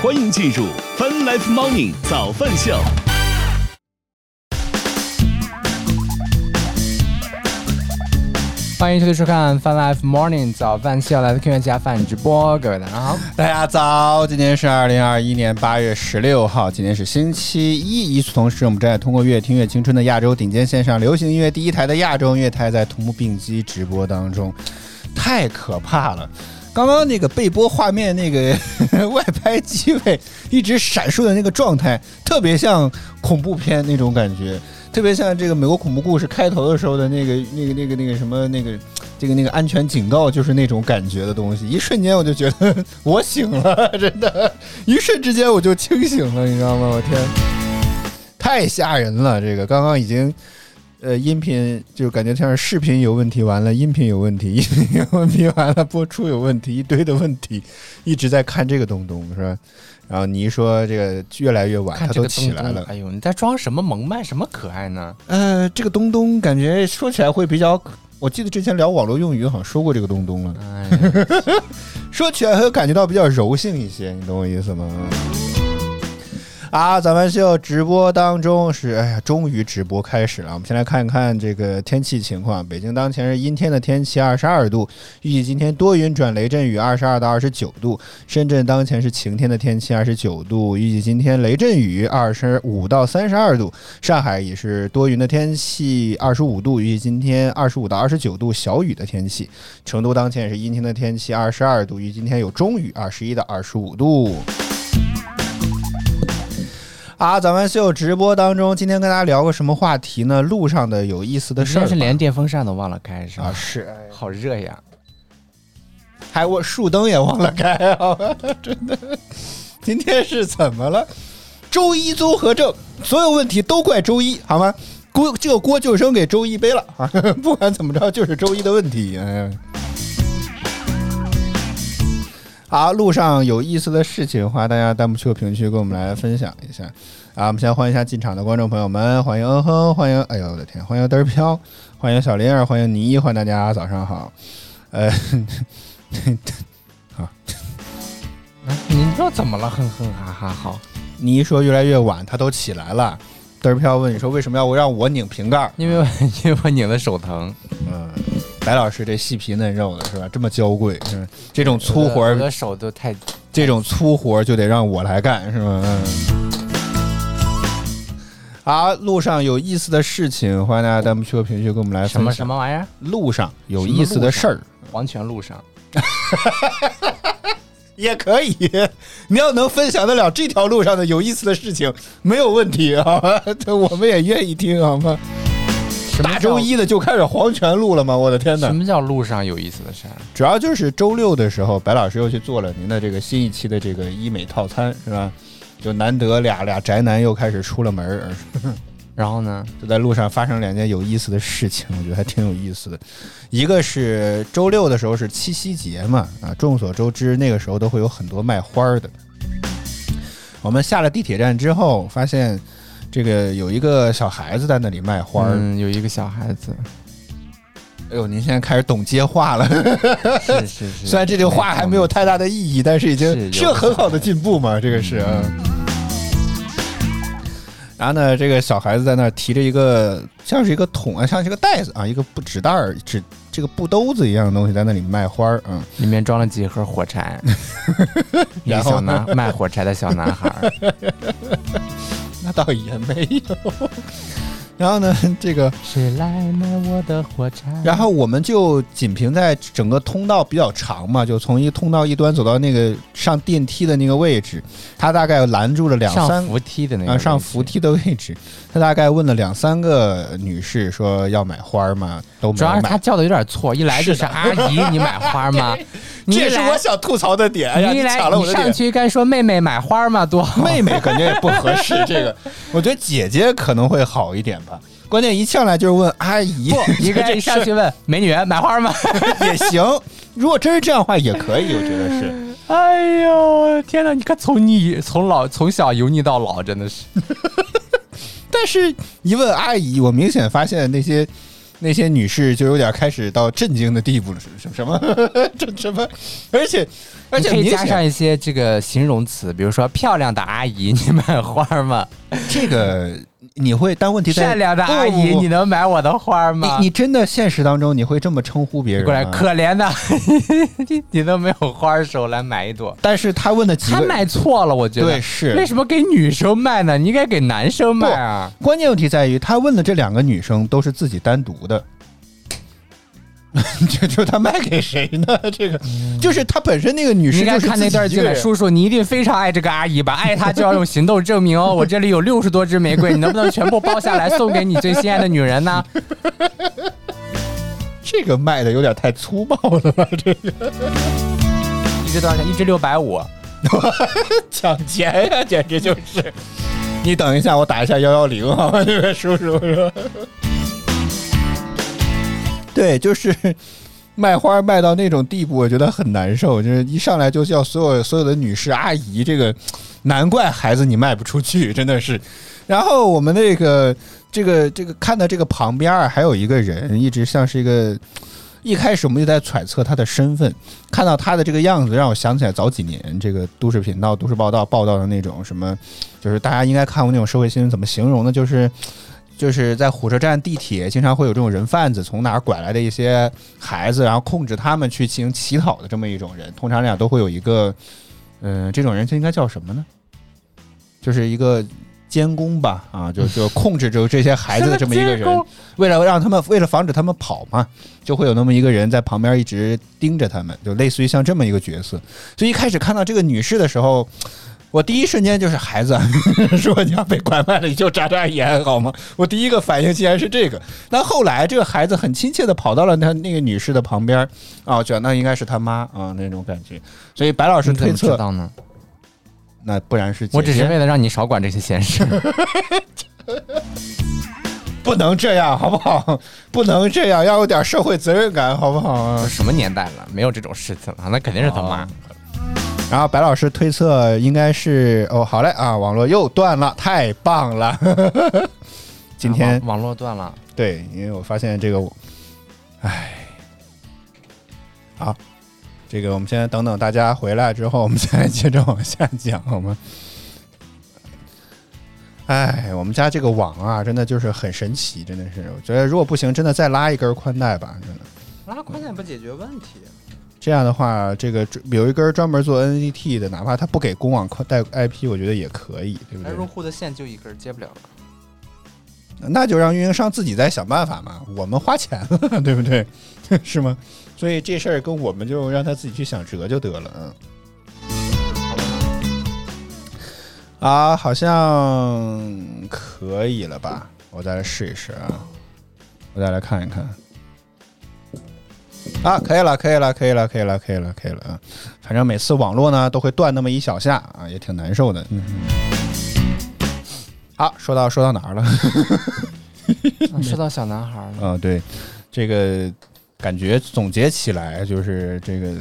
欢迎进入 Fun Life Morning 早饭秀。欢迎收听收看《Fun Life Morning 早饭秀》，来自 Q 家饭直播，各位大家好。大家早，今天是二零二一年八月十六号，今天是星期一。与此同时，我们正在通过“乐听乐青春”的亚洲顶尖线上流行音乐第一台的亚洲音乐台，在同步并机直播当中，太可怕了！刚刚那个背播画面，那个 外拍机位一直闪烁的那个状态，特别像恐怖片那种感觉。特别像这个美国恐怖故事开头的时候的那个、那个、那个、那个什么、那个、这个、那个安全警告，就是那种感觉的东西。一瞬间我就觉得我醒了，真的，一瞬之间我就清醒了，你知道吗？我天，太吓人了！这个刚刚已经，呃，音频就感觉像是视频有问题，完了音频有问题，音频有问题，完了播出有问题，一堆的问题，一直在看这个东东，是吧？然后你一说这个越来越晚，他都起来了。哎呦，你在装什么萌卖？什么可爱呢？呃，这个东东感觉说起来会比较，我记得之前聊网络用语好像说过这个东东了。哎 说起来会感觉到比较柔性一些，你懂我意思吗？啊，咱们秀直播当中是，哎呀，终于直播开始了。我们先来看一看这个天气情况。北京当前是阴天的天气，二十二度，预计今天多云转雷阵雨，二十二到二十九度。深圳当前是晴天的天气，二十九度，预计今天雷阵雨，二十五到三十二度。上海也是多云的天气，二十五度，预计今天二十五到二十九度，小雨的天气。成都当前也是阴天的天气，二十二度，预计今天有中雨，二十一到二十五度。啊，咱们秀直播当中，今天跟大家聊个什么话题呢？路上的有意思的事儿。是连电风扇都忘了开是吧？啊，是，好热呀！还我树灯也忘了开啊，真的。今天是怎么了？周一综合症，所有问题都怪周一，好吗？锅这个锅就扔给周一背了啊！不管怎么着，就是周一的问题。哎。好，路上有意思的事情，欢迎大家弹幕区和评论区跟我们来分享一下。啊，我们先欢迎一下进场的观众朋友们，欢迎嗯哼，欢迎，哎呦我的天，欢迎嘚儿飘，欢迎小林儿，欢迎倪，欢迎大家早上好。呃，好，你说怎么了？哼哼哈哈，好。倪说越来越晚，他都起来了。嘚儿飘问你说为什么要我让我拧瓶盖？因为 因为我拧的手疼。嗯。白老师这细皮嫩肉的是吧？这么娇贵，是这种粗活儿，我的手都太，这种粗活儿就得让我来干，是吗？嗯。好，路上有意思的事情，欢迎大家弹幕区和评论区跟我们来分享。什么什么玩意儿？路上有意思的事儿，黄泉路上 也可以。你要能分享得了这条路上的有意思的事情，没有问题啊，我们也愿意听，好吗？大周一的就开始黄泉路了吗？我的天哪！什么叫路上有意思的事儿？主要就是周六的时候，白老师又去做了您的这个新一期的这个医美套餐，是吧？就难得俩俩宅男又开始出了门儿，然后呢，就在路上发生两件有意思的事情，我觉得还挺有意思的。一个是周六的时候是七夕节嘛，啊，众所周知那个时候都会有很多卖花的。我们下了地铁站之后，发现。这个有一个小孩子在那里卖花儿，有一个小孩子。哎呦，您现在开始懂接话了，是是是。虽然这句话还没有太大的意义，但是已经是很好的进步嘛，这个是。然后呢，这个小孩子在那儿提着一个像是一个桶啊，像是一个袋子啊，一个布纸袋儿、纸这个布兜子一样的东西，在那里卖花儿，嗯，里面装了几盒火柴，一个小男卖火柴的小男孩。那倒也没有，然后呢，这个谁来买我的火柴？然后我们就仅凭在整个通道比较长嘛，就从一通道一端走到那个上电梯的那个位置，他大概拦住了两三扶梯的那个上扶梯的位置，他大概问了两三个女士说要买花吗？都主要是他叫的有点错，一来就是阿姨，你买花吗？这是我想吐槽的点。你来，你上去该说妹妹买花吗？多妹妹感觉也不合适。这个，我觉得姐姐可能会好一点吧。关键一上来就是问阿姨，不，你 该一上去问美女买花吗？也行。如果真是这样的话，也可以，我觉得是。哎呦，天哪！你看，从你从老从小油腻到老，真的是。但是，一问阿姨，我明显发现那些。那些女士就有点开始到震惊的地步了，什什么这什么，而且而且可以加上一些这个形容词，比如说漂亮的阿姨，你买花吗？这个你会，但问题在善良的阿姨，你能买我的花吗？你你真的现实当中你会这么称呼别人过来，可怜的，你 你都没有花手来买一朵，但是他问的几个他买错了，我觉得。对是为什么给女生卖呢？你应该给男生卖啊。关键问题在于，他问的这两个女生都是自己单独的，这就他卖给谁呢？这个就是他本身那个女你应该士就是看那段进来，叔叔，你一定非常爱这个阿姨吧？爱她就要用行动证明哦。我这里有六十多支玫瑰，你能不能全部包下来送给你最心爱的女人呢？这个卖的有点太粗暴了吧？这个 一支多少钱？一支六百五。抢钱呀，简直就是！你等一下，我打一下幺幺零好吗？这位叔叔说，对，就是 卖花卖到那种地步，我觉得很难受。就是一上来就叫所有所有的女士阿姨，这个难怪孩子你卖不出去，真的是。然后我们那个这个这个看到这个旁边还有一个人，一直像是一个。一开始我们就在揣测他的身份，看到他的这个样子，让我想起来早几年这个都市频道、都市报道报道的那种什么，就是大家应该看过那种社会新闻，怎么形容呢？就是就是在火车站、地铁，经常会有这种人贩子从哪儿拐来的一些孩子，然后控制他们去进行乞讨的这么一种人。通常来讲都会有一个，嗯、这种人就应该叫什么呢？就是一个监工吧，啊，就 就控制着这些孩子的这么一个人。为了让他们，为了防止他们跑嘛，就会有那么一个人在旁边一直盯着他们，就类似于像这么一个角色。所以一开始看到这个女士的时候，我第一瞬间就是孩子，如果你要被拐卖了，你就眨眨眼好吗？我第一个反应竟然是这个。但后来这个孩子很亲切的跑到了他那个女士的旁边，啊，我觉得那应该是他妈啊那种感觉。所以白老师推测，道呢？那不然是我只是为了让你少管这些闲事。不能这样，好不好？不能这样，要有点社会责任感，好不好啊？什么年代了，没有这种事情了，那肯定是他妈。然后白老师推测应该是哦，好嘞啊，网络又断了，太棒了！今天网网络断了，对，因为我发现这个，唉，好，这个我们先等等大家回来之后，我们再接着往下讲，好吗？哎，我们家这个网啊，真的就是很神奇，真的是，我觉得如果不行，真的再拉一根宽带吧，真的。拉宽带不解决问题。这样的话，这个有一根专门做 NDT 的，哪怕他不给公网带 IP，我觉得也可以，对不对？而用户的线就一根接不了了。那就让运营商自己再想办法嘛，我们花钱了，对不对？是吗？所以这事儿跟我们就让他自己去想辙就得了，嗯。啊，好像可以了吧？我再来试一试啊，我再来看一看。啊，可以了，可以了，可以了，可以了，可以了，可以了啊！反正每次网络呢都会断那么一小下啊，也挺难受的。嗯，好，说到说到哪儿了？啊说到小男孩了，啊，对，这个感觉总结起来就是这个，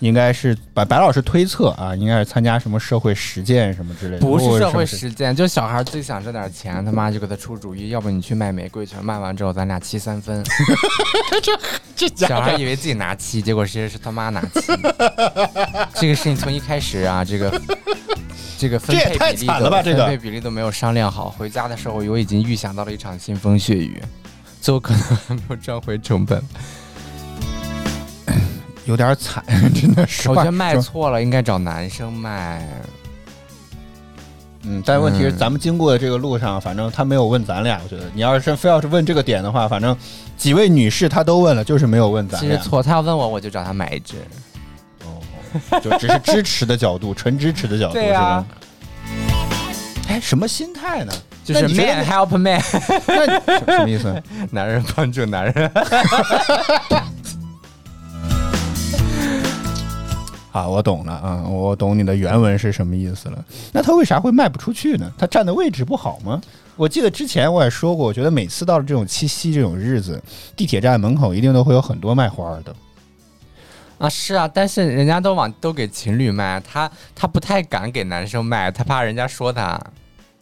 应该是白白老师推测啊，应该是参加什么社会实践什么之类的，不是社会实践，就小孩最想挣点钱，他妈就给他出主意，要不你去卖玫瑰去，卖完之后咱俩七三分。这小孩以为自己拿七，结果其实是他妈拿七。这个事情从一开始啊，这个这个分配比例都惨了吧这个分配比例都没有商量好，回家的时候我已经预想到了一场腥风血雨，最后可能还 没有赚回成本。有点惨，真的是。我觉得卖错了，应该找男生卖。嗯，但问题是嗯咱们经过的这个路上，反正他没有问咱俩。我觉得你要是非要是问这个点的话，反正几位女士她都问了，就是没有问咱俩。其实错，他要问我，我就找他买一支。哦，就只是支持的角度，纯支持的角度，对呀是吧？哎，什么心态呢？就是 man help man，那什什么意思？男人帮助男人。啊，我懂了啊，我懂你的原文是什么意思了。那他为啥会卖不出去呢？他站的位置不好吗？我记得之前我也说过，我觉得每次到了这种七夕这种日子，地铁站门口一定都会有很多卖花的。啊，是啊，但是人家都往都给情侣卖，他他不太敢给男生卖，他怕人家说他。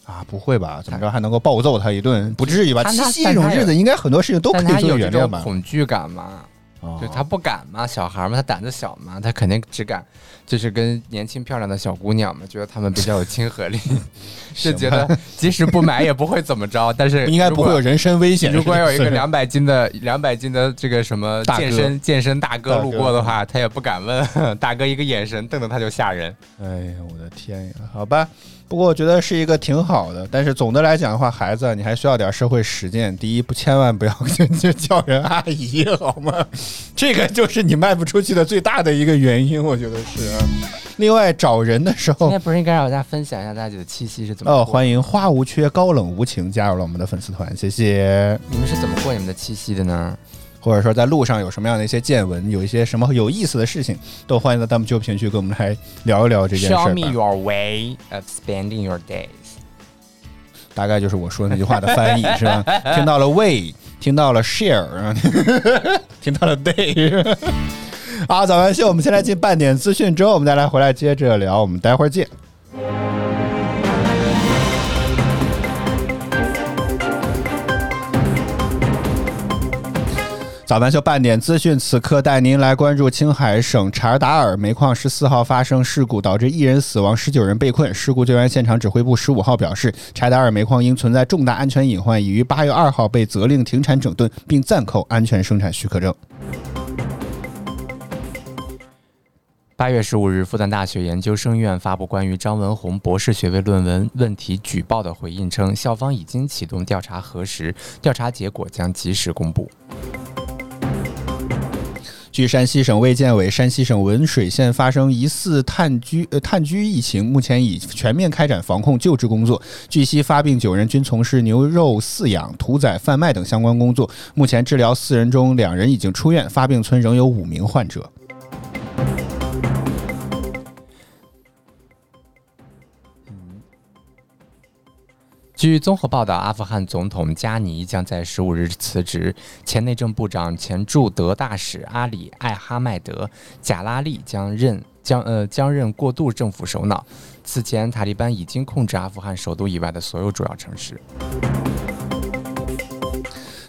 啊，不会吧？怎么着还能够暴揍他一顿？不至于吧？七夕这种日子，应该很多事情都可但以做原谅吧？恐惧感嘛，哦就他不敢嘛，小孩嘛，他胆子小嘛，他肯定只敢就是跟年轻漂亮的小姑娘嘛，觉得他们比较有亲和力，就觉得即使不买也不会怎么着，但是应该不会有人。身危险。如果有一个是 两百斤的两百斤的这个什么健身健身大哥大哥路过的话，他也不敢问，大哥一个眼神瞪着他就吓人。哎呀，我的天呀！好吧，不过我觉得是一个挺好的，但是总的来讲的话，孩子你还需要点社会实践。第一，不千万不要就就叫人阿姨，好吗？这个就是你卖不出去的最大的一个原因，我觉得是啊。另外，找人的时候今天，不是应该让大家分享一下大家的七夕是怎么哦，欢迎花无缺、高冷无情加入了我们的粉丝团，谢谢。你们是怎么过你们的七夕的呢？或者说在路上有什么样的一些见闻，有一些什么有意思的事情，都欢迎在弹幕区评论区跟我们来聊一聊这件事 Show me。your way of spending your days。大概就是我说的那句话的翻译是吧？听到了 way，听到了 share，听到了 day。好，早安秀，我们先来进半点资讯，之后我们再来回来接着聊，我们待会儿见。早班秀半点资讯，此刻带您来关注青海省查达尔煤矿十四号发生事故，导致一人死亡，十九人被困。事故救援现场指挥部十五号表示，查达尔煤矿因存在重大安全隐患，已于八月二号被责令停产整顿，并暂扣安全生产许可证。八月十五日，复旦大学研究生院发布关于张文宏博士学位论文问题举报的回应称，校方已经启动调查核实，调查结果将及时公布。据山西省卫健委，山西省文水县发生疑似炭疽呃炭疽疫情，目前已全面开展防控救治工作。据悉，发病九人均从事牛肉饲养、屠宰、贩卖等相关工作。目前治疗四人中，两人已经出院，发病村仍有五名患者。据综合报道，阿富汗总统加尼将在十五日辞职，前内政部长、前驻德大使阿里·艾哈迈德·贾拉利将任将呃将任过渡政府首脑。此前，塔利班已经控制阿富汗首都以外的所有主要城市。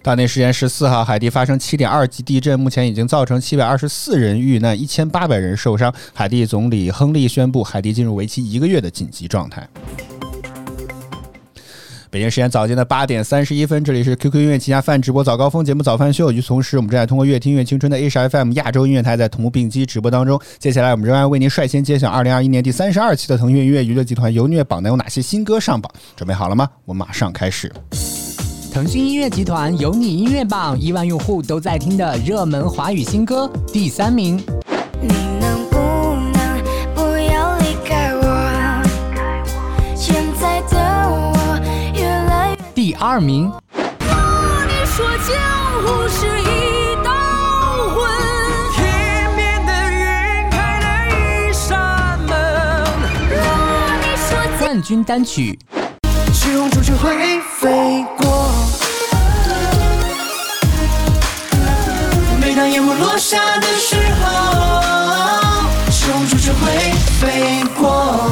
当地时间十四号，海地发生七点二级地震，目前已经造成七百二十四人遇难，一千八百人受伤。海地总理亨利宣布，海地进入为期一个月的紧急状态。北京时间早间的八点三十一分，这里是 QQ 音乐旗下饭直播早高峰节目早饭秀。与此同时，我们正在通过乐听乐青春的 H FM 亚洲音乐台在同步并机直播当中。接下来，我们仍然为您率先揭晓二零二一年第三十二期的腾讯音乐娱乐集团游音乐榜单有哪些新歌上榜。准备好了吗？我们马上开始。腾讯音乐集团有你音乐榜亿万用户都在听的热门华语新歌第三名，二名，你说江湖是一道魂，天边的云开了一扇门，你说冠军单曲雄出就会飞过。每当夜幕落下的时候，雄出就会飞过。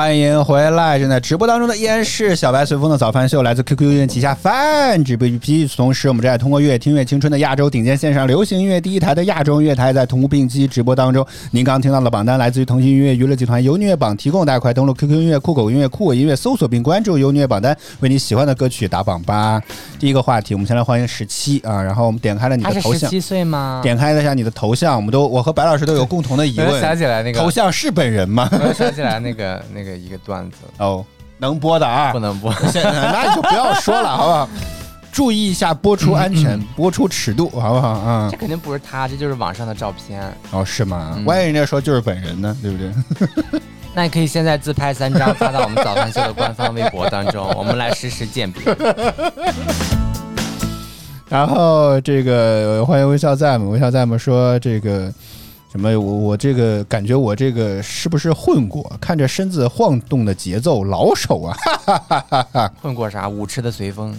欢迎回来！正在直播当中的依然是小白随风的早饭秀，来自 QQ 音乐旗下饭直播 APP。同时，我们正在通过“乐听乐青春”的亚洲顶尖线上流行音乐第一台的亚洲音乐台，在同步并机直播当中。您刚刚听到的榜单来自于腾讯音乐娱乐集团优音乐榜提供，大家快登录 QQ 音乐、酷狗音乐、酷我音乐搜索并关注优音乐榜单，为你喜欢的歌曲打榜吧。第一个话题，我们先来欢迎十七啊，然后我们点开了你的头像，七岁吗？点开了一下你的头像，我们都我和白老师都有共同的疑我又想问：起来那个头，像是本人吗？我想起来那个那个一个段子，哦，能播的啊不，能播。现 在那你就不要说了，好不好？注意一下播出安全，播出尺度，好不好啊这？肯定不是他，这就是网上的照片。哦，是吗？嗯万一人家说就是本人呢，对不对？那你可以现在自拍三张发到我们早饭秀的官方微博当中，我们来实时鉴别。然后这个欢迎微笑在吗？微笑在吗？说这个什么？我我这个感觉我这个是不是混过？看着身子晃动的节奏，老手啊！哈哈哈哈混过啥？舞池的随风，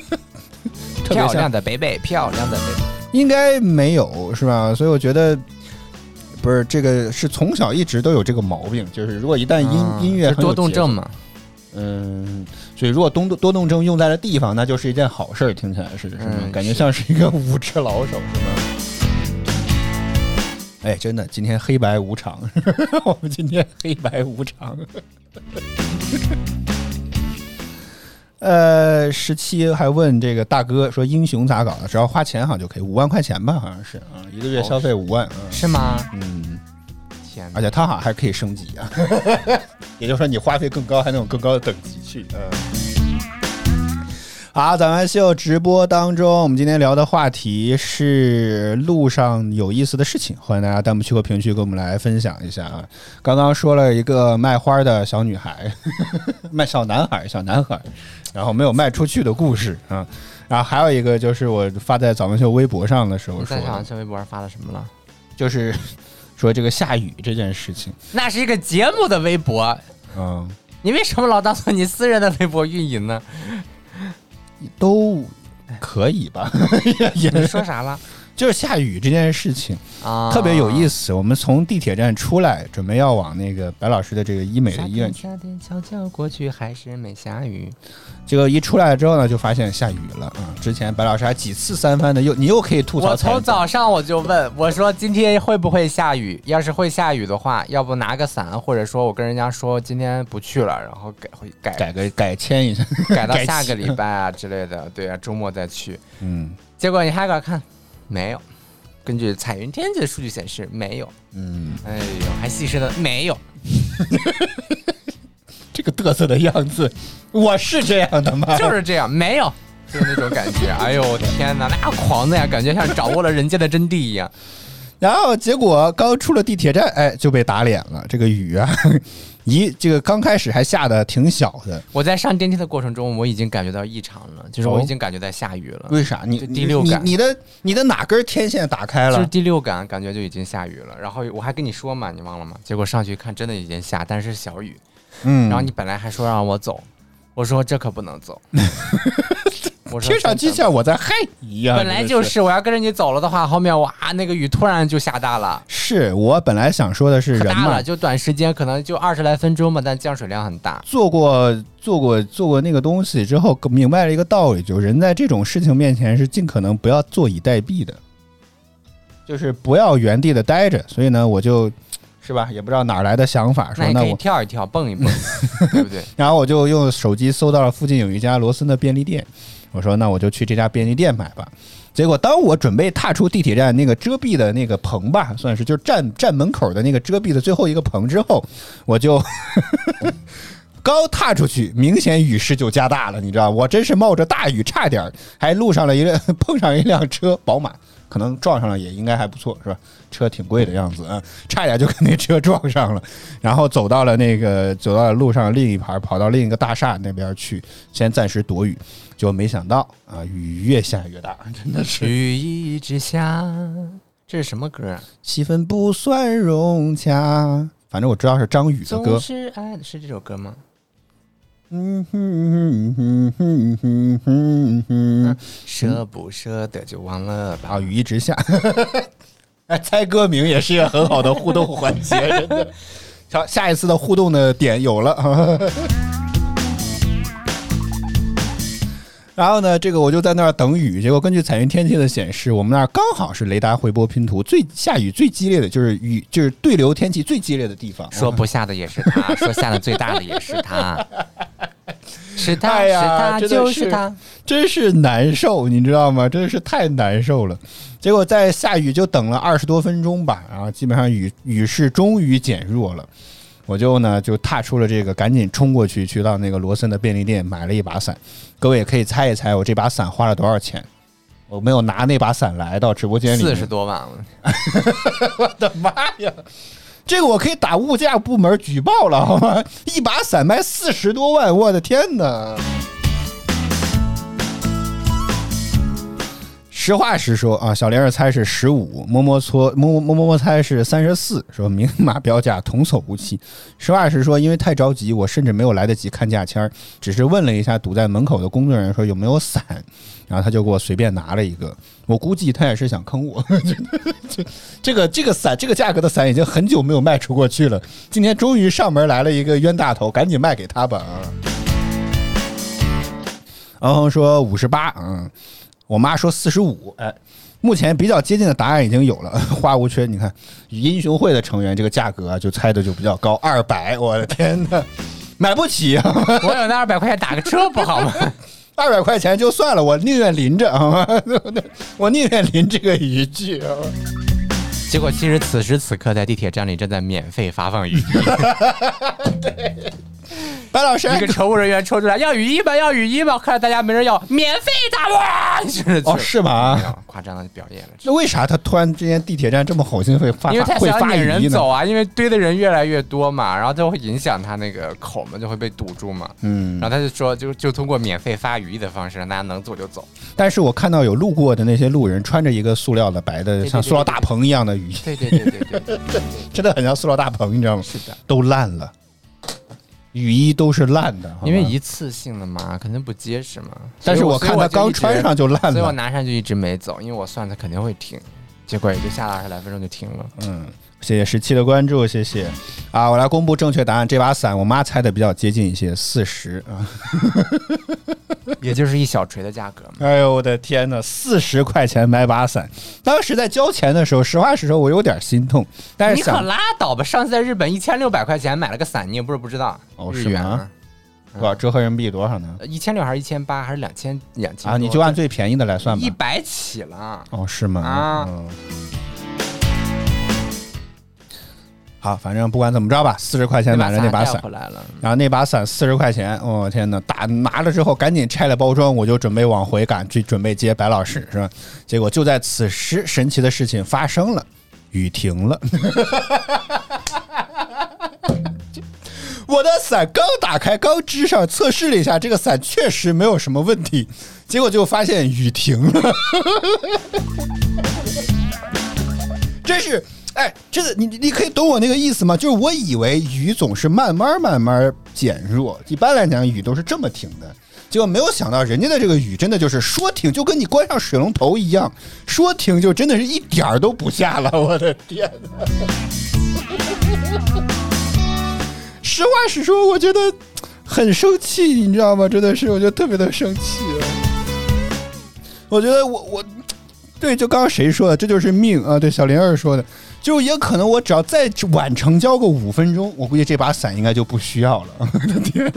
漂亮的北北，漂亮的北北。应该没有是吧？所以我觉得。不是这个，是从小一直都有这个毛病，就是如果一旦音、啊音乐多动症嘛，嗯，所以如果多动多动症用在了地方，那就是一件好事儿，听起来是是感觉像是一个舞池老手，是吗？哎，真的，今天黑白无常，我们今天黑白无常。呃，十七还问这个大哥说英雄咋搞的？只要花钱好像就可以，五万块钱吧，好像是啊，一个月消费五万，嗯是吗？嗯，天哪而！且他好像还可以升级啊，也就是说你花费更高，还能有更高的等级去。嗯。好，咱们秀直播当中，我们今天聊的话题是路上有意思的事情，欢迎大家弹幕区和评论区跟我们来分享一下啊。刚刚说了一个卖花的小女孩，卖小男孩，小男孩，然后没有卖出去的故事啊。然后还有一个就是我发在早安秀微博上的时候说你在，小红书微博上发了什么了？就是说这个下雨这件事情，那是一个节目的微博，嗯。你为什么老当做你私人的微博运营呢？都可以吧，也没说啥了？就是下雨这件事情啊，特别有意思。我们从地铁站出来，准备要往那个白老师的这个医美的医院去。天夏天悄悄过去，还是没下雨。结果一出来之后呢，就发现下雨了啊！之前白老师还几次三番的又你又可以吐槽我从早上我就问我说今天会不会下雨？要是会下雨的话，要不拿个伞，或者说我跟人家说今天不去了，然后改会改改个改签一下，改到 下个礼拜啊之类的。对啊，周末再去。嗯结果你还敢看？没有。根据彩云天气的数据显示，没有。嗯，哎呦，还细声的没有。这个嘚瑟的样子，我是这样的吗？就是这样，没有，就是那种感觉。哎呦天哪，那狂的呀，感觉像掌握了人间的真谛一样。然后结果刚出了地铁站，哎，就被打脸了。这个雨啊，一这个刚开始还下的挺小的，我在上电梯的过程中，我已经感觉到异常了，就是我已经感觉在下雨了，为啥？你第六感你你的你的哪根天线打开了？就是第六感感觉就已经下雨了。然后我还跟你说嘛，你忘了吗？结果上去看，真的已经下，但是小雨。嗯然后你本来还说让我走，我说这可不能走。我说听上去真的像我在害你一样。本来就是是，我要跟着你走了的话，后面哇，那个雨突然就下大了。是我本来想说的是人嘛可大了，，就短时间可能就二十来分钟嘛，但降水量很大。做过做过做过那个东西之后，明白了一个道理，就是人在这种事情面前是尽可能不要坐以待毙的，就是不要原地的待着。所以呢，我就。是吧？也不知道哪儿来的想法，说那我，跳一跳，蹦一蹦，对不对？然后我就用手机搜到了附近有一家罗森的便利店，我说那我就去这家便利店买吧。结果当我准备踏出地铁站那个遮蔽的那个棚吧，算是就是站站门口的那个遮蔽的最后一个棚之后，我就 刚踏出去，明显雨势就加大了，你知道，我真是冒着大雨，差点还路上了一辆 碰上一辆车，宝马，可能撞上了也应该还不错，是吧？车挺贵的样子啊，差点就跟那车撞上了，然后走到了那个走到了路上另一排，跑到另一个大厦那边去，先暂时躲雨，结果没想到啊，雨越下越大，真的是雨一直下，这是什么歌啊？气氛不算融洽。反正我知道是张宇的总歌，是爱的是这首歌吗？嗯哼哼哼哼哼哼，舍不舍得就忘了吧。啊，雨一直下。哎，猜歌名也是一个很好的互动环节，真的。好，下一次的互动的点有了。然后呢，这个我就在那儿等雨，结果根据彩云天气的显示，我们那儿刚好是雷达回波拼图最下雨最激烈的，就是雨就是对流天气最激烈的地方。说不下的也是他，说下的最大的也是他，是他，呀就是他。真是难受，你知道吗？真的是太难受了。结果在下雨就等了二十多分钟吧，然后基本上雨雨势终于减弱了，我就呢就踏出了这个，赶紧冲过去，去到那个罗森的便利店买了一把伞。各位也可以猜一猜，我这把伞花了多少钱？我没有拿那把伞来到直播间里，四十多万了，我的妈呀！这个我可以打物价部门举报了，好吗？一把伞卖四十多万，我的天哪！实话实说啊，小玲儿猜是十五，摸摸搓摸摸摸摸猜是三十四，说明码标价童叟无欺。实话实说，因为太着急，我甚至没有来得及看价签儿，只是问了一下堵在门口的工作人员说有没有伞，然后他就给我随便拿了一个。我估计他也是想坑我，这个这个伞这个价格的伞已经很久没有卖出过去了，今天终于上门来了一个冤大头，赶紧卖给他吧啊！然后说五十八，嗯，我妈说四十五，哎，目前比较接近的答案已经有了，花无缺，你看英雄会的成员这个价格啊，就猜的就比较高，二百，我的天呐，买不起啊！我有那二百块钱打个车不好吗？二百块钱就算了，我宁愿淋着，好吗？我宁愿淋这个雨具啊！结果其实此时此刻在地铁站里正在免费发放雨衣，白老师，一个乘务人员抽出来要雨衣吧，要雨衣吧，看来大家没人要，免费打哇！就是哦是吗夸张的表演了。那为啥他突然之间地铁站这么好心会发因为他会发想引雨？人走啊，因为堆的人越来越多嘛，然后就会影响他那个口嘛，就会被堵住嘛。嗯然后他就说，就就通过免费发雨衣的方式，让大家能走就走。但是我看到有路过的那些路人穿着一个塑料的白的像塑料大棚一样的雨衣，对对对对对，真的很像塑料大棚，你知道吗？是的，都烂了，雨衣都是烂的，因为一次性的嘛，肯定不结实嘛。但是我看他刚穿上就烂了所以我，拿上就一直没走，因为我算它肯定会停，结果也就下了二十来分钟就停了。嗯。谢谢十七的关注，谢谢啊！我来公布正确答案，这把伞我妈猜的比较接近一些，四十啊！也就是一小锤的价格嘛。哎呦我的天呐，四十块钱买把伞，当时在交钱的时候，实话实说，我有点心痛，但是想你可拉倒吧！上次在日本一千六百块钱买了个伞，你也不是不知道，哦是吗多少折合人民币多少呢？一千六还是一千八还是两千两千啊，你就按最便宜的来算吧一。百起了。哦，是吗？啊嗯。好，反正不管怎么着吧，四十块钱买了那把伞回，来了，然后那把伞四十块钱，我、天呐，打拿了之后赶紧拆了包装，我就准备往回赶去准备接白老师，是吧？结果就在此时，神奇的事情发生了，雨停了。我的伞刚打开，刚支上，测试了一下，这个伞确实没有什么问题，结果就发现雨停了。真是，哎，真的，你你可以懂我那个意思吗？就是我以为雨总是慢慢慢慢减弱，一般来讲雨都是这么停的，结果没有想到人家的这个雨真的就是说停就跟你关上水龙头一样，说停就真的是一点儿都不下了，我的天哪！实话实说，我觉得很生气，你知道吗？真的是，我觉得特别的生气！我觉得我我。对，就刚刚谁说的，这就是命啊！对，小林儿说的，就也可能我只要再晚成交个五分钟，我估计这把伞应该就不需要了。我的天！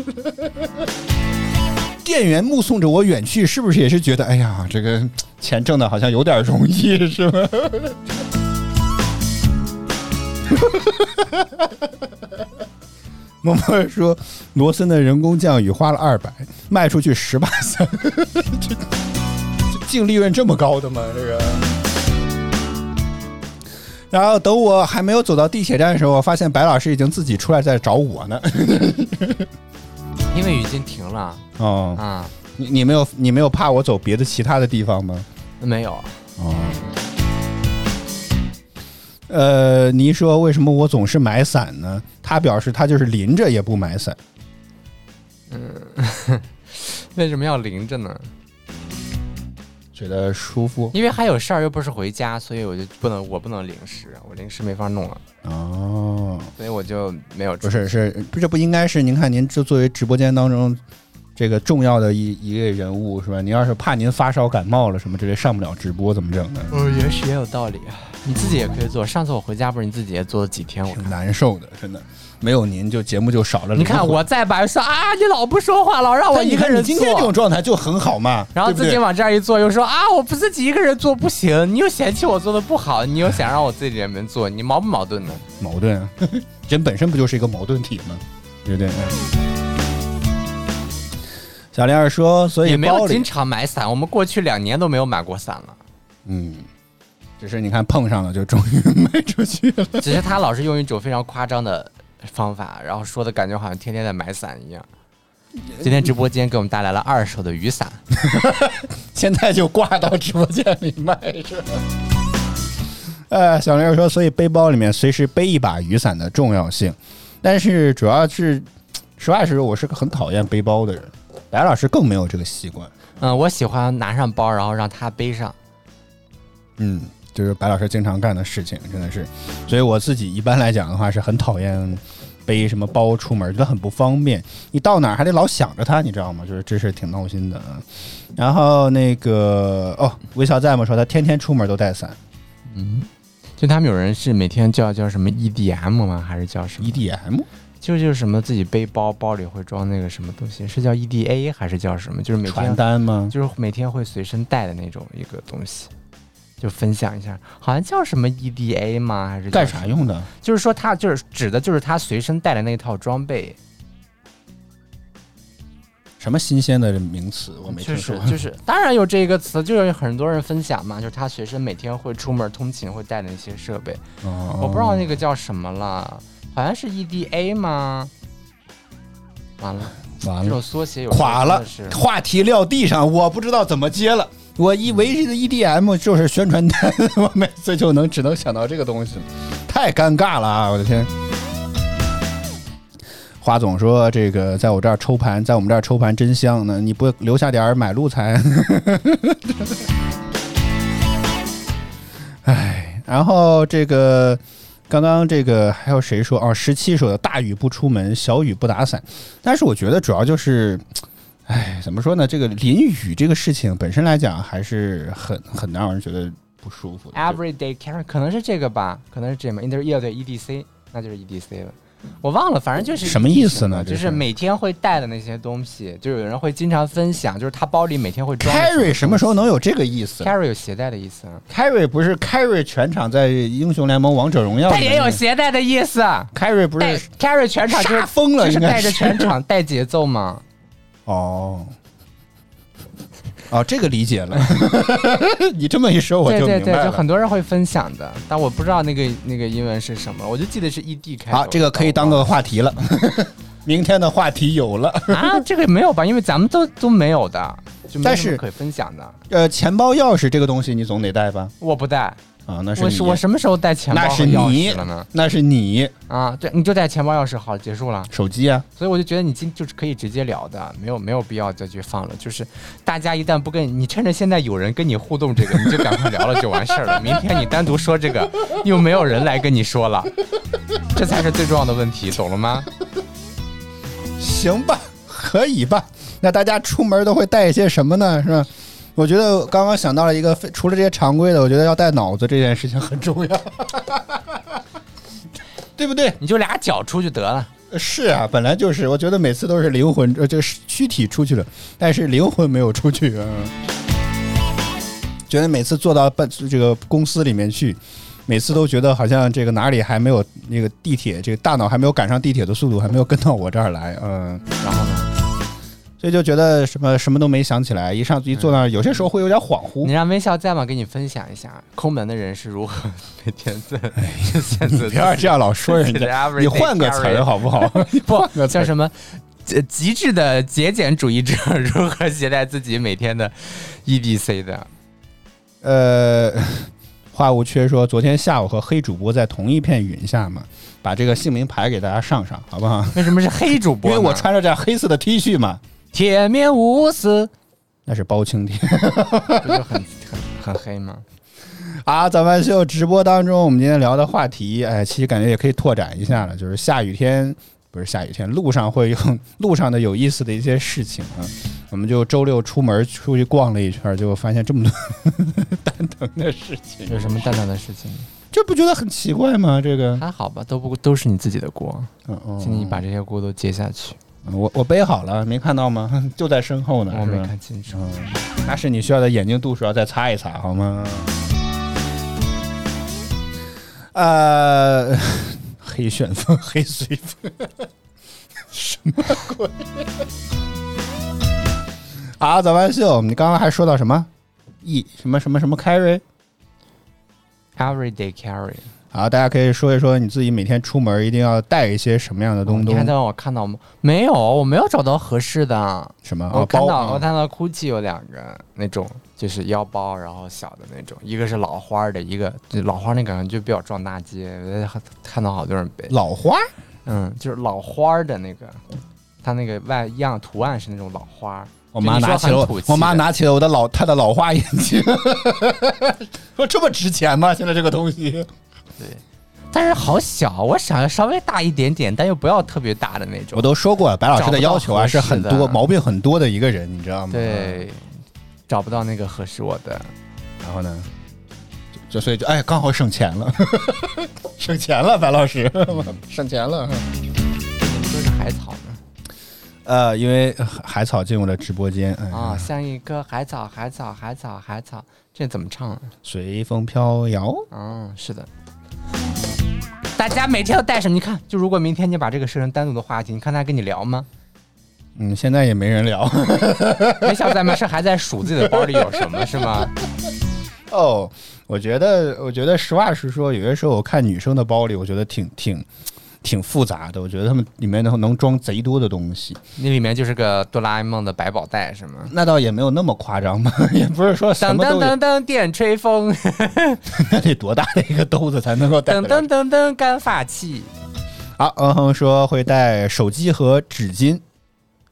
店员目送着我远去，是不是也是觉得，哎呀，这个钱挣的好像有点容易，是吗？默默说，罗森的人工降雨花了二百，卖出去十把伞。净利润这么高的吗？这个。然后等我还没有走到地铁站的时候，我发现白老师已经自己出来在找我呢。因为雨已经停了哦，啊，你你没有你没有怕我走别的其他的地方吗？没有，哦。呃，你说为什么我总是买伞呢？他表示他就是淋着也不买伞。嗯 为什么要淋着呢？觉得舒服因为还有事儿，又不是回家，所以我就不能，我不能零食，我零食没法弄了。哦。哦，所以我就没有不是是，这不应该是您看您就作为直播间当中这个重要的一一位人物是吧？您要是怕您发烧感冒了什么之类上不了直播怎么整呢？哦，也许也有道理啊。你自己也可以做。上次我回家不是你自己也做了几天？我挺。难受的，真的。没有您就节目就少了。你看我再白说啊，你老不说话，老让我一个人你今天这种。状态就很好嘛，然后自己往这儿一坐，又说啊，我不自己一个人做不行，你又嫌弃我做的不好，你又想让我自己人们做，你矛不矛盾呢？矛盾啊，人本身不就是一个矛盾体吗？对不对？小莲儿说，所以也没有经常买伞，我们过去两年都没有买过伞了。嗯，只是你看碰上了，就终于 卖出去了。只是他老是用一种非常夸张的方法，然后说的感觉好像天天在买伞一样。今天直播间给我们带来了二手的雨伞，现在就挂到直播间里卖是吧？呃，小莲儿说，所以背包里面随时背一把雨伞的重要性，但是主要是，实话实说，我是个很讨厌背包的人。白老师更没有这个习惯，嗯，我喜欢拿上包，然后让他背上。嗯，就是白老师经常干的事情，真的是。所以我自己一般来讲的话，是很讨厌背什么包出门，觉得很不方便。你到哪儿还得老想着它，你知道吗？就是这是挺闹心的。啊。然后那个哦，微笑在吗？说他天天出门都带伞嗯，就他们有人是每天叫叫什么 EDM 吗？还是叫什么？，EDM 就就是什么自己背包，包里会装那个什么东西，是叫 EDA 还是叫什么？就是每传天单吗？就是每天会随身带的那种一个东西，就分享一下，好像叫什么 EDA 吗？还是干啥用的？就是说他就是指的就是他随身带的那套装备，什么新鲜的名词？我没就是听说过。就是，当然有这个词，就是很多人分享嘛，就是他随身每天会出门通勤会带的那些设备，哦我不知道那个叫什么了，好像是 EDA 吗？完了完了，这种缩写有垮了话题撂地上，我不知道怎么接了。我以为这个 EDM 就是宣传单，我每次就能只能想到这个东西，太尴尬了啊！我的天。花总说：“这个在我这儿抽盘，在我们这儿抽盘真香呢，你不留下点儿买路财？” 哎，然后这个刚刚这个还有谁说哦？十七说的大雨不出门，小雨不打伞。但是我觉得主要就是，哎，怎么说呢？这个淋雨这个事情本身来讲，还是很很让人觉得不舒服的。Everyday carry 可能是这个吧，可能是这么 inter 要对 EDC，那就是 EDC 了。我忘了，反正就是什么意思呢就是每天会带的那些东西，就有人会经常分享，就是他包里每天会装 carry 什么时候能有这个意思 carry 有携带的意思啊，？carry 不是 carry 全场在英雄联盟王者荣耀里它面，也有携带的意思。carry 不是 carry 全场就是杀疯了，就是带着全场带节奏嘛。哦。哦，这个理解了。你这么一说，我对对对，就明白了。就很多人会分享的，但我不知道那个那个英文是什么，我就记得是 ED 开头。好，这个可以当个话题了。明天的话题有了。啊，这个没有吧？因为咱们都都没有的，就没但是什么可以分享的。呃，钱包、钥匙这个东西你总得带吧？我不带，啊，那是你我是我什么时候带钱包钥是你匙了呢？那是你啊，对，你就带钱包钥匙，好，结束了。手机啊。所以我就觉得你今就是可以直接聊的，没有没有必要再去放了。就是大家一旦不跟你，趁着现在有人跟你互动这个，你就赶快聊了就完事儿了。明天你单独说这个，又没有人来跟你说了，这才是最重要的问题，懂了吗？行吧，可以吧？那大家出门都会带一些什么呢？是吧？我觉得刚刚想到了一个非，除了这些常规的，我觉得要带脑子这件事情很重要，对不对？你就俩脚出去得了。是啊，本来就是，我觉得每次都是灵魂，呃，就是躯体出去了，但是灵魂没有出去。嗯，觉得每次坐到办这个公司里面去，每次都觉得好像这个哪里还没有那个地铁，这个大脑还没有赶上地铁的速度，还没有跟到我这儿来。嗯，然后呢？所以就觉得什么什么都没想起来，一上一坐那儿，有些时候会有点恍惚你。让微笑在吗给你分享一下抠门的人是如何每天在现在不要这样老说人家，你换个词儿好不好？不个叫什么？呃，极致的节俭主义者如何携带自己每天的 EDC 的？呃，话无缺说，昨天下午和黑主播在同一片云下嘛，把这个姓名牌给大家上上，好不好？为什么是黑主播？因为我穿着这黑色的 T 恤嘛，铁面无私，那是包青天。不是很很很黑吗？啊，咱们就直播当中，我们今天聊的话题，哎，其实感觉也可以拓展一下了，就是下雨天，不是下雨天，路上会有 路上的有意思的一些事情啊。我们就周六出门出去逛了一圈，结果发现这么多 蛋疼的事情，有什么蛋疼的事情？这不觉得很奇怪吗？这个，还好吧，都不都是你自己的锅，嗯嗯，请你把这些锅都接下去。我我背好了，没看到吗？就在身后呢，我没看清楚。嗯，那是你需要的眼睛度数要再擦一擦，好吗？呃，黑旋风，黑随风，什么鬼？好，早班秀，你刚刚还说到什么？一什么什么什么 carry？Everyday carry，好，大家可以说一说你自己每天出门一定要带一些什么样的东东？你还在让我看到吗？没有，我没有找到合适的。什么？我看到我嗯看到 GUCCI 有两个那种，就是腰包，然后小的那种，一个是老花儿的，一个就老花儿那个感觉就比较撞大街，看到好多人背。老花，嗯，就是老花儿的那个，它那个外样图案是那种老花儿。我妈拿起了我妈拿起了我的老她的老花眼镜，说这么值钱吗？现在这个东西，对，但是好小，我想要稍微大一点点，但又不要特别大的那种。我都说过了，白老师的要求啊是很多毛病很多的一个人，你知道吗？。对，找不到那个合适我的。然后呢，就就所以就哎，刚好省钱了，省钱了，白老师省钱了。怎么说是海草呢？呃，因为呃海草进入了直播间，哎、啊，像一棵海草，海草，海草，海草，这怎么唱啊？随风飘摇。嗯，是的。大家每天都带什么？你看，就如果明天你把这个设成单独的话题，你看他跟你聊吗？嗯，现在也没人聊。没想咱们？是还在数自己的包里有什么是吗？哦，我觉得，我觉得实话实说，有些时候我看女生的包里，我觉得挺挺挺复杂的。我觉得他们里面能能装贼多的东西，那里面就是个哆啦 A 梦的百宝袋是吗？那倒也没有那么夸张吧，也不是说什噔噔么都有噔，噔，电吹风，那得多大的一个兜子才能够带噔噔噔噔，干发器。好，嗯哼说会带手机和纸巾，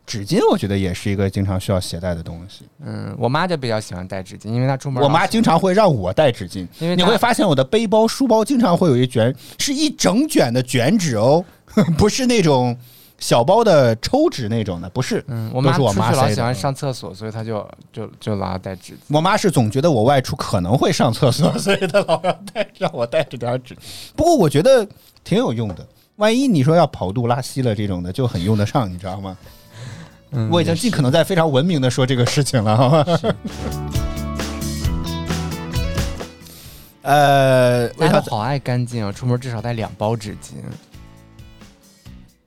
纸巾我觉得也是一个经常需要携带的东西。嗯，我妈就比较喜欢带纸巾，因为她出门我妈经常会让我带纸巾，因为你会发现我的背包、书包经常会有一卷，是一整卷的卷纸哦，不是那种小包的抽纸那种的，不是。嗯，我妈出去老喜欢上厕所，所以她就就就老要带纸巾。我妈是总觉得我外出可能会上厕所，所以她老要带让我带着点纸。不过我觉得挺有用的，万一你说要跑肚拉稀了这种的，就很用得上，你知道吗？嗯我已经尽可能在非常文明的说这个事情了，好吗？呃，为啥大家好爱干净啊！出门至少带两包纸巾，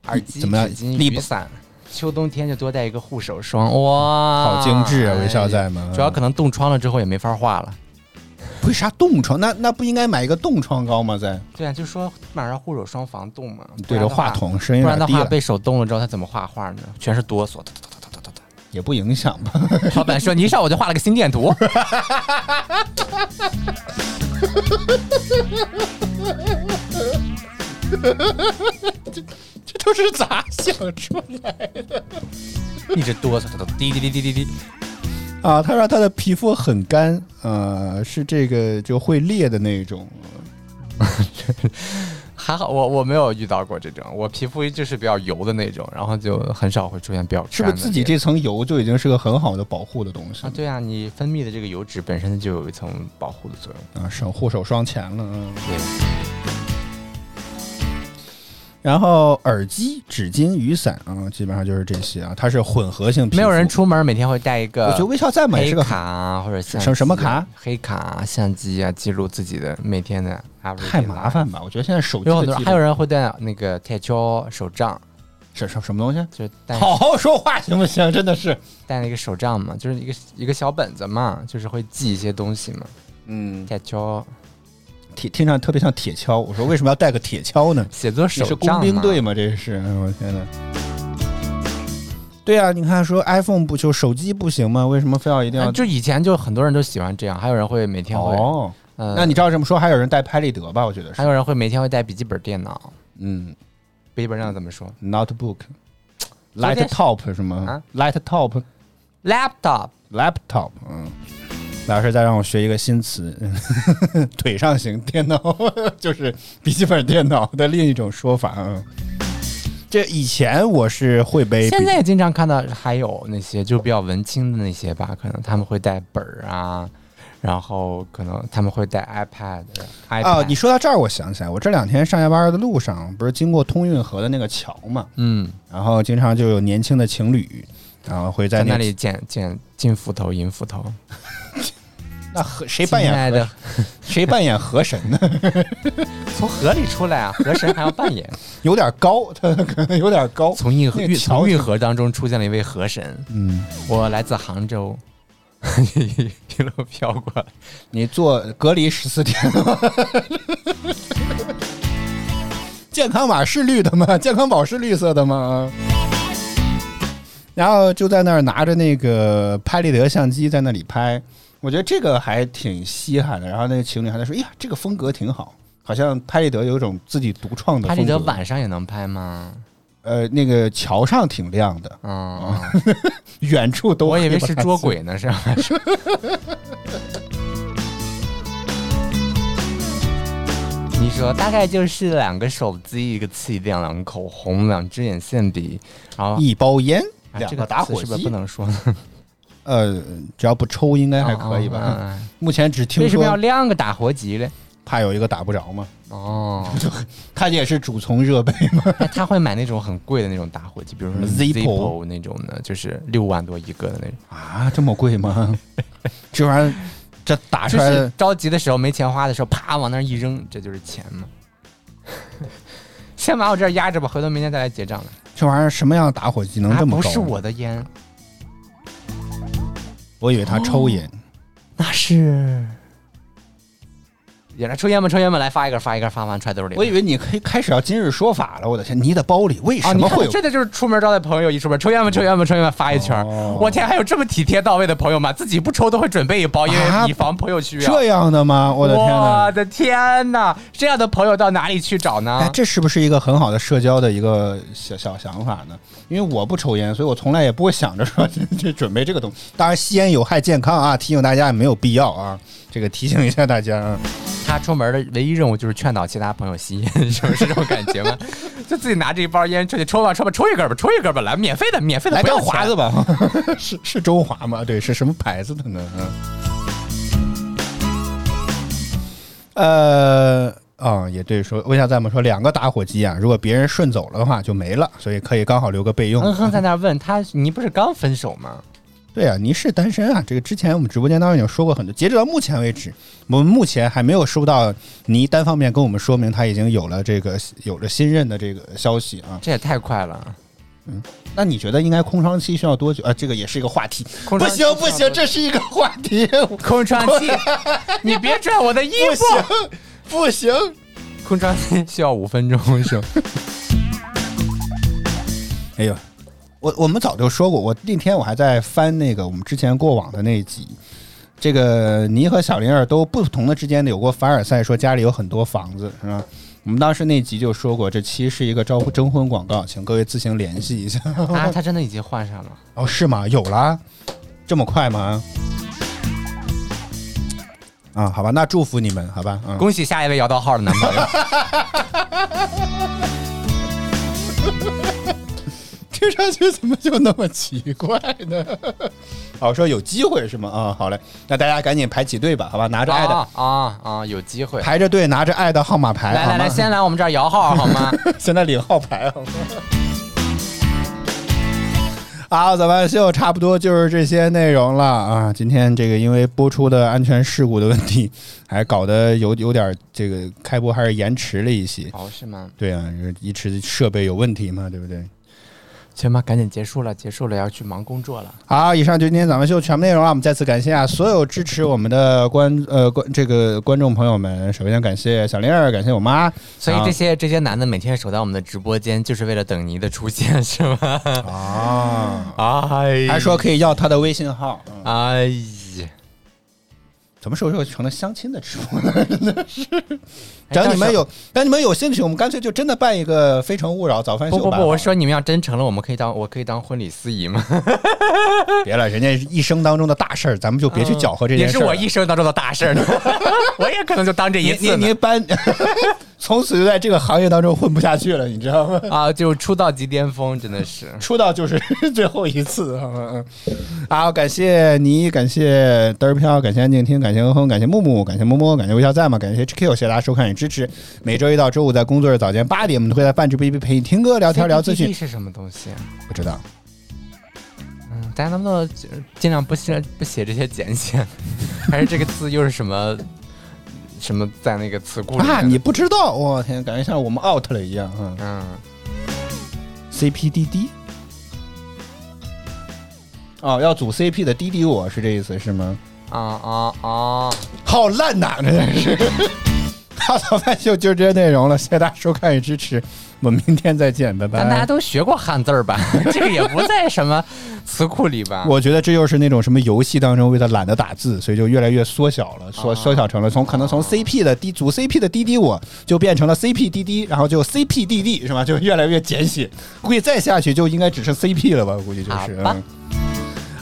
耳机、怎么样纸巾、力雨伞，秋冬天就多带一个护手霜，哇，好精致啊？微笑哎在吗？主要可能冻疮了之后也没法化了。为啥冻疮？那那不应该买一个冻疮膏吗？在对啊，就说买上护手霜防冻嘛。对着话筒，声音不然的话被手冻了之后，他怎么画画呢？全是哆嗦。也不影响吧？老板说：“你一上我就画了个心电图。这这都是咋想出来的一直哆嗦，滴滴滴滴滴滴。啊？他说他的皮肤很干，呃，是这个就会裂的那种。还好我我没有遇到过这种，我皮肤就是比较油的那种，然后就很少会出现比较是不是自己这层油就已经是个很好的保护的东西啊？对啊，你分泌的这个油脂本身就有一层保护的作用。啊？省护手霜钱了，嗯。对，然后耳机、纸巾、雨伞啊，基本上就是这些啊。它是混合性皮，没有人。出门每天会带一个，我觉得微笑在买黑是个卡啊，或者相什么什么卡？黑卡啊、相机啊，记录自己的每天的太麻。烦吧？我觉得现在手机有很多还有人会带那个铁锹手杖，什什什么东西？就是带好好说话行不行？真的是，带那个手杖嘛，就是一个一个小本子嘛，就是会记一些东西嘛。嗯，铁锹听听上特别像铁锹。我说为什么要带个铁锹呢？写作手是工兵队吗？这是，哎我天哪！对啊，你看说 iPhone 不就手机不行吗？为什么非要一定要？啊就以前就很多人都喜欢这样，还有人会每天会，哦，嗯，那你知道这么说，还有人带拍立得吧？我觉得是，还有人会每天会带笔记本电脑，嗯笔记本电脑怎么说，notebook。昨天 Light top 是吗啊？Light top？laptop，laptop，嗯，老师再让我学一个新词，腿上型电脑 就是笔记本电脑的另一种说法啊。这以前我是会背，现在也经常看到还有那些就比较文青的那些吧，可能他们会带本儿啊，然后可能他们会带 iPad。啊，你说到这儿，我想起来，我这两天上下班的路上，不是经过通运河的那个桥嘛，嗯，然后经常就有年轻的情侣，然后会在那里捡捡金斧头、银斧头。那河谁扮演亲爱的 谁扮演河神呢？从河里出来啊，河神还要扮演。有点高，他可能有点高。从运河运从运河当中出现了一位河神，嗯，我来自杭州，一路飘过来。你做隔离十四天了吗？健康码是绿的吗？健康宝是绿色的吗？然后就在那儿拿着那个拍立得相机在那里拍，我觉得这个还挺稀罕的。然后那个情侣还在说：“哎呀，这个风格挺好，好像拍立得有一种自己独创的拍风格。”立得晚上也能拍吗？呃，那个桥上挺亮的，嗯，远处都 我以为是捉鬼呢，是吧？你说大概就是两个手机、一个气垫、两个口红、两支眼线笔，然后一包烟，啊两个这个词打火机是不是不能说呢？呃，只要不抽应该还可以吧？哦嗯嗯目前只听为什么要说亮个打火机嘞？怕有一个打不着嘛，哦，他也是主从热杯嘛。哎，他会买那种很贵的那种打火机，比如说 Zippo 那种的，就是六万多一个的那种。啊，这么贵吗？这玩意儿，这打出来着急的时候没钱花的时候，啪往那儿一扔，这就是钱嘛。先把我这儿压着吧，回头明天再来结账了。这玩意儿什么样的打火机能这么高？啊不是我，的烟，我以为他抽烟。那是。也来抽烟吧，抽烟吧，来发一根，发一根，发完揣兜里。我以为你可以开始要今日说法了。我的天，你的包里为什么会有？这个就是出门招待朋友，一出门抽烟吧，抽烟吧，抽烟吧，发一圈。哦我天，还有这么体贴到位的朋友吗？自己不抽都会准备一包，因啊为以防朋友需要。这样的吗？我的天我！的天哪！这样的朋友到哪里去找呢？哎，这是不是一个很好的社交的一个小小想法呢？因为我不抽烟，所以我从来也不会想着说 去准备这个东西。当然，吸烟有害健康啊，提醒大家也没有必要啊。这个提醒一下大家啊。他出门的唯一任务就是劝导其他朋友吸烟，是不是这种感觉吗？就自己拿着一包烟出去抽吧，抽吧，抽一根吧，抽一根吧，来，免费的，免费的，来不要钱根华子吧，是是中华吗？对，是什么牌子的呢？嗯，呃，啊、也对，说问一下咱们说两个打火机啊，如果别人顺走了的话就没了，所以可以刚好留个备用。嗯哼在那问他，你不是刚分手吗？对啊，你是单身啊，这个之前我们直播间当中已经说过很多。截止到目前为止，我们目前还没有收到你单方面跟我们说明他已经有了这个有了新任的这个消息啊。这也太快了。嗯那你觉得应该空窗期需要多久啊？这个也是一个话题。不空窗期行不行，这是一个话题。空窗期，你别拽我的衣服不。行不行，空窗期需要五分钟是吧？哎呦，我我们早就说过，我那天我还在翻那个我们之前过往的那一集。这个你和小灵儿都不同的之间的有过凡尔赛，说家里有很多房子，是吧？我们当时那集就说过，这期是一个招征婚广告，请各位自行联系一下。啊，他真的已经换上了。哦，是吗？有啦，这么快吗？啊，好吧，那祝福你们，好吧，嗯，恭喜下一位摇到号的男朋友。听上去怎么就那么奇怪呢？好，说有机会是吗？啊，好嘞，那大家赶紧排起队吧，好吧，拿着爱的、啊啊啊！有机会。排着队，拿着爱的号码牌，来来来，先来我们这儿摇号 好吗？现在领号牌好吗？好，早饭秀差不多就是这些内容了啊。今天这个因为播出的安全事故的问题，还搞得有有点这个开播还是延迟了一些。哦，是吗？对啊，一直设备有问题嘛，对不对？行吧，赶紧结束了，结束了，要去忙工作了。好，以上就是今天咱们秀全部内容了。我们再次感谢啊所有支持我们的观呃观这个观众朋友们。首先感谢小玲儿，感谢我妈。所以这些这些男的每天守在我们的直播间，就是为了等你的出现，是吗？啊，哎，还说可以要他的微信号。嗯哎呀，什么时候又成了相亲的直播了？真的是。哎到时候等你们有，等你们有兴趣，我们干脆就真的办一个《非诚勿扰》早饭秀吧。不不不，我说你们要真成了，我们可以当我可以当婚礼司仪吗？别了，人家一生当中的大事儿，咱们就别去搅和这件事儿。也是我一生当中的大事儿呢，我也可能就当这一你你次呢你搬，从此就在这个行业当中混不下去了，你知道吗？啊，就出道即巅峰，真的是。出道就是 最后一次，嗯嗯。好，感谢你，感谢嘚儿飘，感谢安静听，感谢哼哼，感谢木木，感谢摸摸，感谢微笑在吗？感谢 HQ，谢谢大家收看与支持。每周一到周五在工作日早间八点，我们都会在半直播一陪你听歌、聊天、聊资讯。是什么东西啊？不知道，嗯，大家能不能尽量不写不写这些简写？还是这个字又是什么什么在那个词库里你不知道，我天，感觉像我们 out 了一样，嗯。嗯，CPDD。哦，要组 CP 的滴滴我是这意思是吗？啊啊啊！好烂呐，真的是。好，早饭秀就这些内容了，谢谢大家收看与支持，我们明天再见，拜拜。但大家都学过汉字儿吧？这个也不在什么词库里吧？我觉得这又是那种什么游戏当中为了懒得打字，所以就越来越缩小了，缩缩小成了从可能从 CP 的滴组 CP 的滴滴我就变成了 CP 滴滴，然后就 CP 滴滴是吧？就越来越简写，估计再下去就应该只剩 CP 了吧？估计就是。好吧嗯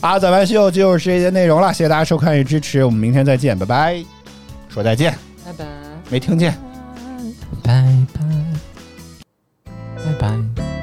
好，早饭秀就是这些内容了，谢谢大家收看与支持，我们明天再见，拜拜。说再见，拜拜没听见。拜拜。拜拜。